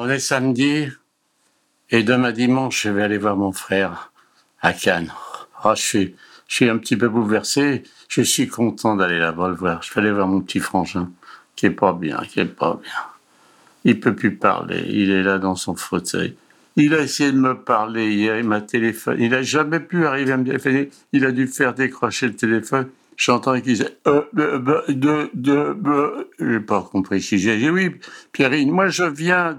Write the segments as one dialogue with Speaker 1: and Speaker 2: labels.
Speaker 1: On est samedi, et demain dimanche, je vais aller voir mon frère à Cannes. Ah, je suis, je suis un petit peu bouleversé. Je suis content d'aller là-bas le voir. Je vais aller voir mon petit frangin, qui est pas bien, qui est pas bien. Il peut plus parler. Il est là dans son fauteuil. Il a essayé de me parler hier. Il m'a téléphoné. Il a jamais pu arriver à me téléphoner. Il a dû faire décrocher le téléphone. J'entends qu'il disait euh, de. J'ai pas compris disait. J'ai dit oui, Pierrine. Moi, je viens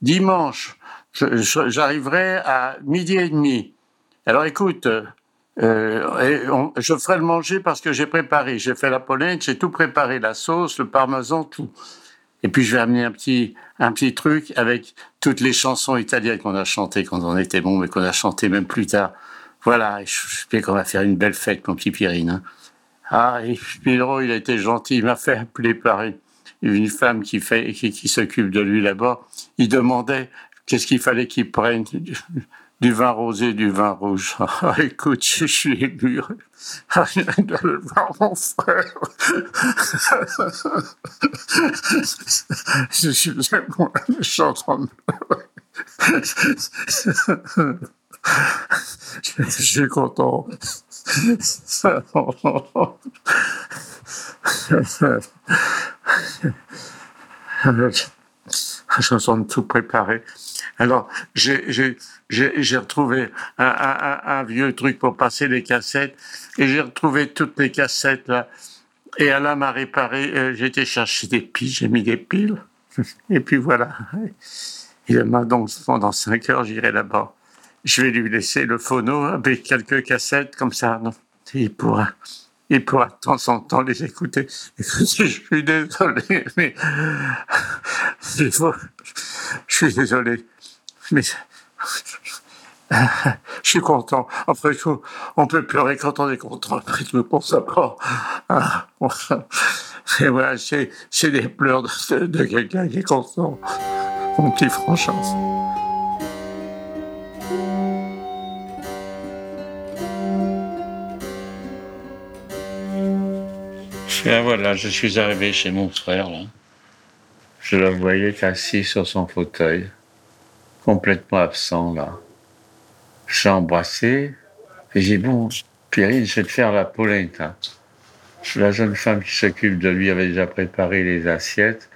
Speaker 1: dimanche. J'arriverai à midi et demi. Alors écoute, euh, je ferai le manger parce que j'ai préparé. J'ai fait la polenta, j'ai tout préparé, la sauce, le parmesan, tout. Et puis je vais amener un petit, un petit truc avec toutes les chansons italiennes qu'on a chantées quand on était bon, mais qu'on a chantées même plus tard. Voilà, je je sais qu'on va faire une belle fête, mon petit Pierrine. hein. Ah, Pedro, il a été gentil, il m'a fait appeler par une, femme qui fait, qui, qui s'occupe de lui là-bas. Il demandait qu'est-ce qu'il fallait qu'il prenne du, vin rosé, du vin rouge. Ah, écoute, je suis ému. Ah, je viens d'aller voir mon frère. je suis je suis en train de je suis content. Je train de tout préparer. Alors, j'ai retrouvé un, un- un- vieux truc pour passer les cassettes et j'ai retrouvé toutes les cassettes là. Et Alain m'a réparé. euh, été chercher des piles, j'ai mis des piles. Et puis voilà. Et demain, donc, pendant 5 heures, j'irai là-bas. Je vais lui laisser le phono avec quelques cassettes comme ça. Non il pourra, il pourra de temps en temps les écouter. Je suis désolé, mais je suis désolé, mais je suis content. Après tout, on peut pleurer quand on est content. Après tout. Ah, bon, Et voilà, c'est, des pleurs de, de quelqu'un qui est content. Mon petit Franchon. Et voilà, je suis arrivé chez mon frère, là. Je le voyais assis sur son fauteuil, complètement absent, là. Je l'ai embrassé, et j'ai dit, bon, Pierrine, je vais te faire la polenta. La jeune femme qui s'occupe de lui avait déjà préparé les assiettes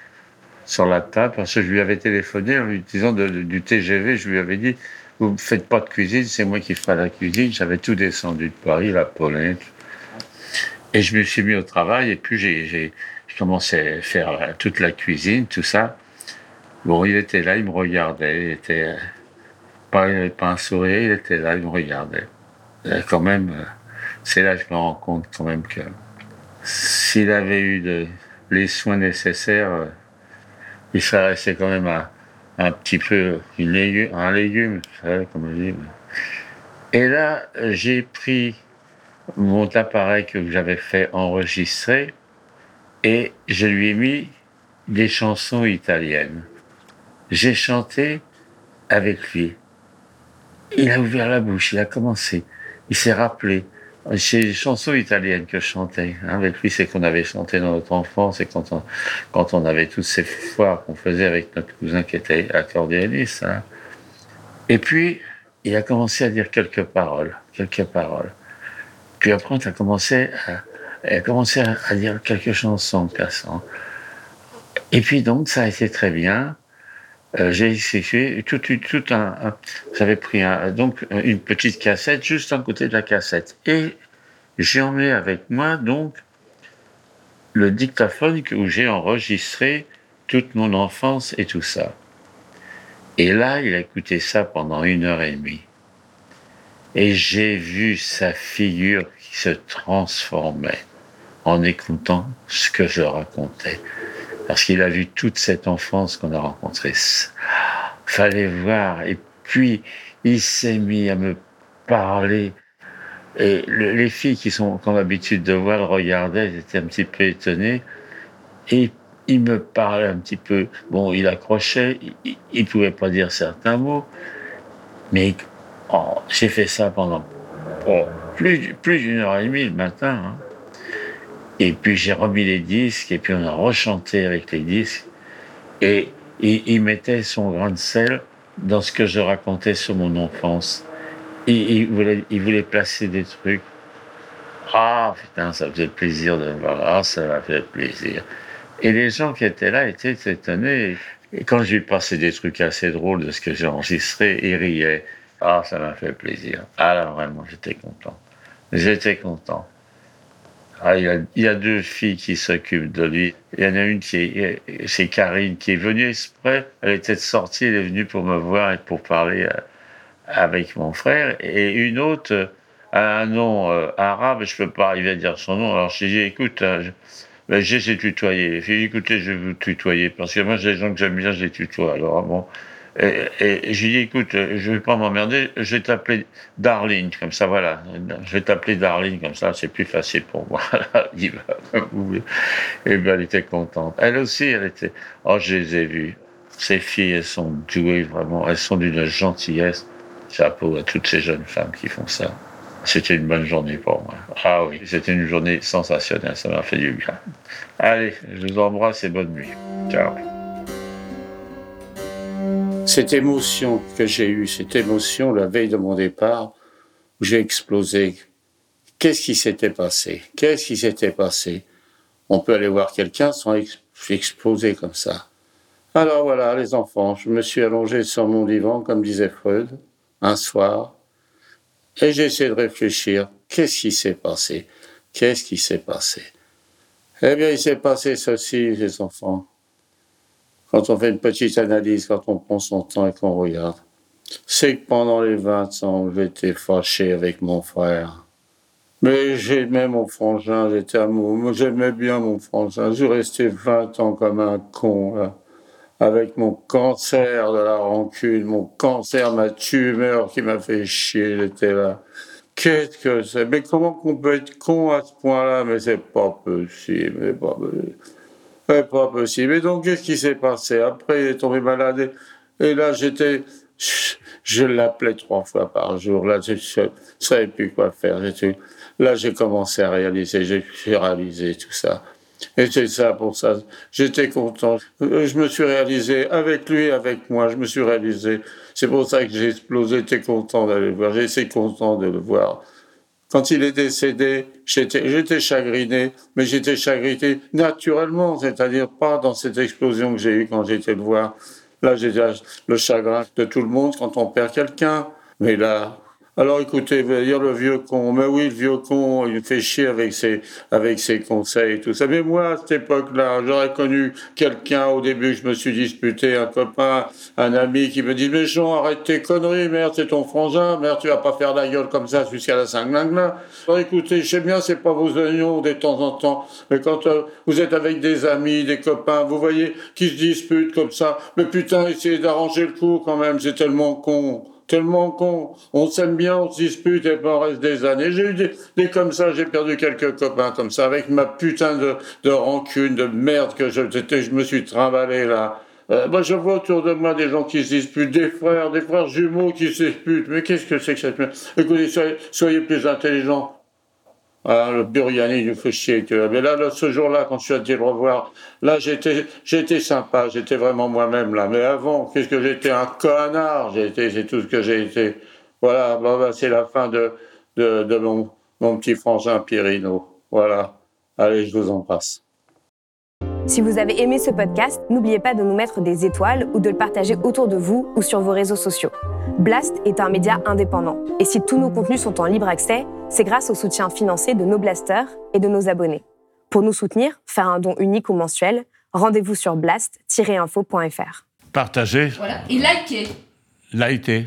Speaker 1: sur la table, parce que je lui avais téléphoné en lui disant du TGV, je lui avais dit, vous ne faites pas de cuisine, c'est moi qui ferai la cuisine. J'avais tout descendu de Paris, la polenta. Et je me suis mis au travail et puis j'ai, commencé à faire toute la cuisine, tout ça. Bon, il était là, il me regardait, il était euh, pas, il pas un sourire, il était là, il me regardait. Et quand même, euh, c'est là que je me rends compte quand même que s'il avait eu les soins nécessaires, euh, il serait resté quand même un, petit peu un légume, comme on dit. Et là, euh, j'ai pris mon appareil que j'avais fait enregistrer et je lui ai mis des chansons italiennes. J'ai chanté avec lui. Il a ouvert la bouche, il a commencé. Il s'est rappelé. C'est des chansons italiennes que je chantais. hein. Avec lui, c'est qu'on avait chanté dans notre enfance et quand on, avait toutes ces foires qu'on faisait avec notre cousin qui était accordéoniste. hein. Et puis, il a commencé à dire quelques paroles, quelques paroles. Puis après, elle a commencé à, dire quelques chansons, Cassan. Et puis donc, ça a été très bien. Euh, j'ai exécuté tout, un, j'avais pris donc une petite cassette juste à côté de la cassette. Et j'ai emmené avec moi donc le dictaphone où j'ai enregistré toute mon enfance et tout ça. Et là, il a écouté ça pendant une heure et demie. Et j'ai vu sa figure se transformait en écoutant ce que je racontais. Parce qu'il a vu toute cette enfance qu'on a rencontrée.
Speaker 2: Fallait voir. Et puis, il s'est mis à me parler. Et les filles qui sont comme l'habitude de voir le regardaient, étaient un petit peu étonnées. Et il me parlait un petit peu. Bon, il accrochait, il, ne pouvait pas dire certains mots, mais oh, j'ai fait ça pendant oh, plus, plus d'une heure et demie le matin. Hein. Et puis j'ai remis les disques, et puis on a rechanté avec les disques. Et, il mettait son grain de sel dans ce que je racontais sur mon enfance. il, voulait, il voulait placer des trucs. Ah, putain, ça faisait plaisir de voir. Ah, ça m'a fait plaisir. Et les gens qui étaient là étaient étonnés. Et quand je lui passais des trucs assez drôles de ce que j'ai enregistré, ils riaient. Ah, ça m'a fait plaisir. Alors vraiment, j'étais content. J'étais content. Ah, il, y a, deux filles qui s'occupent de lui. Il y en a une qui est, c'est Karine, qui est venue exprès. Elle était sortie, elle est venue pour me voir et pour parler euh, avec mon frère. Et une autre a un nom euh, arabe, je peux pas arriver à dire son nom. Alors j'ai dit, écoute, hein, ben, j'ai essayé de tutoyer. J'ai dit, écoutez, je vais vous tutoyer, parce que moi, j'ai des gens que j'aime bien, je les tutoie. Alors, bon. Et, et j'ai dit, écoute, je vais pas m'emmerder, je vais t'appeler Darling, comme ça, voilà. Je vais t'appeler Darling, comme ça, c'est plus facile pour moi. Il va, et ben, elle était contente. Elle aussi, elle était, oh, je les ai vues. Ces filles, elles sont douées, vraiment. Elles sont d'une gentillesse. Chapeau à toutes ces jeunes femmes qui font ça. C'était une bonne journée pour moi. Ah oui, c'était une journée sensationnelle, ça m'a fait du bien. Allez, je vous embrasse et bonne nuit. Ciao.
Speaker 1: Cette émotion que j'ai eue, cette émotion la veille de mon départ, où j'ai explosé. Qu'est-ce qui s'était passé? Qu'est-ce qui s'était passé? On peut aller voir quelqu'un sans exploser comme ça. Alors voilà, les enfants, je me suis allongé sur mon divan, comme disait Freud, un soir, et j'ai essayé de réfléchir, qu'est-ce qui s'est passé? Qu'est-ce qui s'est passé? Eh bien, il s'est passé ceci, les enfants. Quand on fait une petite analyse, quand on prend son temps et qu'on regarde, c'est que pendant les 20 ans, j'étais fâché avec mon frère. Mais j'aimais mon frangin, j'étais amoureux, j'aimais bien mon frangin. Je restais 20 ans comme un con, là avec mon cancer de la rancune, mon cancer, ma tumeur qui m'a fait chier, j'étais là. Qu'est-ce que c'est? Mais comment qu'on peut être con à ce point-là? Mais c'est pas possible, c'est pas possible. C'est pas possible. Et donc, qu'est-ce qui s'est passé? Après, il est tombé malade. Et, là, j'étais... Je l'appelais trois fois par jour. Là, je ne savais plus quoi faire. Là, j'ai commencé à réaliser. J'ai réalisé tout ça. Et c'est ça pour ça. J'étais content. Je me suis réalisé avec lui, avec moi. Je me suis réalisé. C'est pour ça que j'ai explosé. J'étais content d'aller le voir. J'étais content de le voir. Quand il est décédé, j'étais chagriné, mais j'étais chagriné naturellement, c'est-à-dire pas dans cette explosion que j'ai eue quand j'étais le voir. Là, j'ai le chagrin de tout le monde quand on perd quelqu'un. Mais là, alors écoutez, dire le vieux con. Mais oui, le vieux con, il fait chier avec ses, avec ses conseils et tout ça. Mais moi, à cette époque-là, j'aurais connu quelqu'un au début, je me suis disputé, un copain, un ami qui me dit, mais Jean, arrête tes conneries, merde, c'est ton frangin, merde, tu vas pas faire la gueule comme ça jusqu'à la là. Alors écoutez, je sais bien, c'est pas vos oignons de temps en temps, mais quand euh, vous êtes avec des amis, des copains, vous voyez, qui se disputent comme ça, mais putain, essayez d'arranger le coup quand même, c'est tellement con tellement con. On s'aime bien, on se dispute et puis on reste des années. J'ai eu des, comme ça, j'ai perdu quelques copains comme ça, avec ma putain de, de rancune, de merde que je, je me suis trimballé là. Euh, moi, je vois autour de moi des gens qui se disputent, des frères, des frères jumeaux qui se disputent. Mais qu'est-ce que c'est que cette merde? Écoutez, soyez, soyez plus intelligents. Ah, le Buriani fait chier. Tu vois. Mais là, ce jour-là, quand je suis allé le revoir, là, j'étais, j'étais sympa, j'étais vraiment moi-même là. Mais avant, qu'est-ce que j'étais un connard. J'étais, c'est tout ce que j'ai été. Voilà, bah, c'est la fin de, de, de mon, mon petit frangin Pierino. Voilà. Allez, je vous embrasse.
Speaker 3: Si vous avez aimé ce podcast, n'oubliez pas de nous mettre des étoiles ou de le partager autour de vous ou sur vos réseaux sociaux. Blast est un média indépendant et si tous nos contenus sont en libre accès, c'est grâce au soutien financier de nos blasters et de nos abonnés. Pour nous soutenir, faire un don unique ou mensuel, rendez-vous sur blast-info.fr.
Speaker 4: Partagez.
Speaker 5: Voilà. Et likez.
Speaker 4: Likez.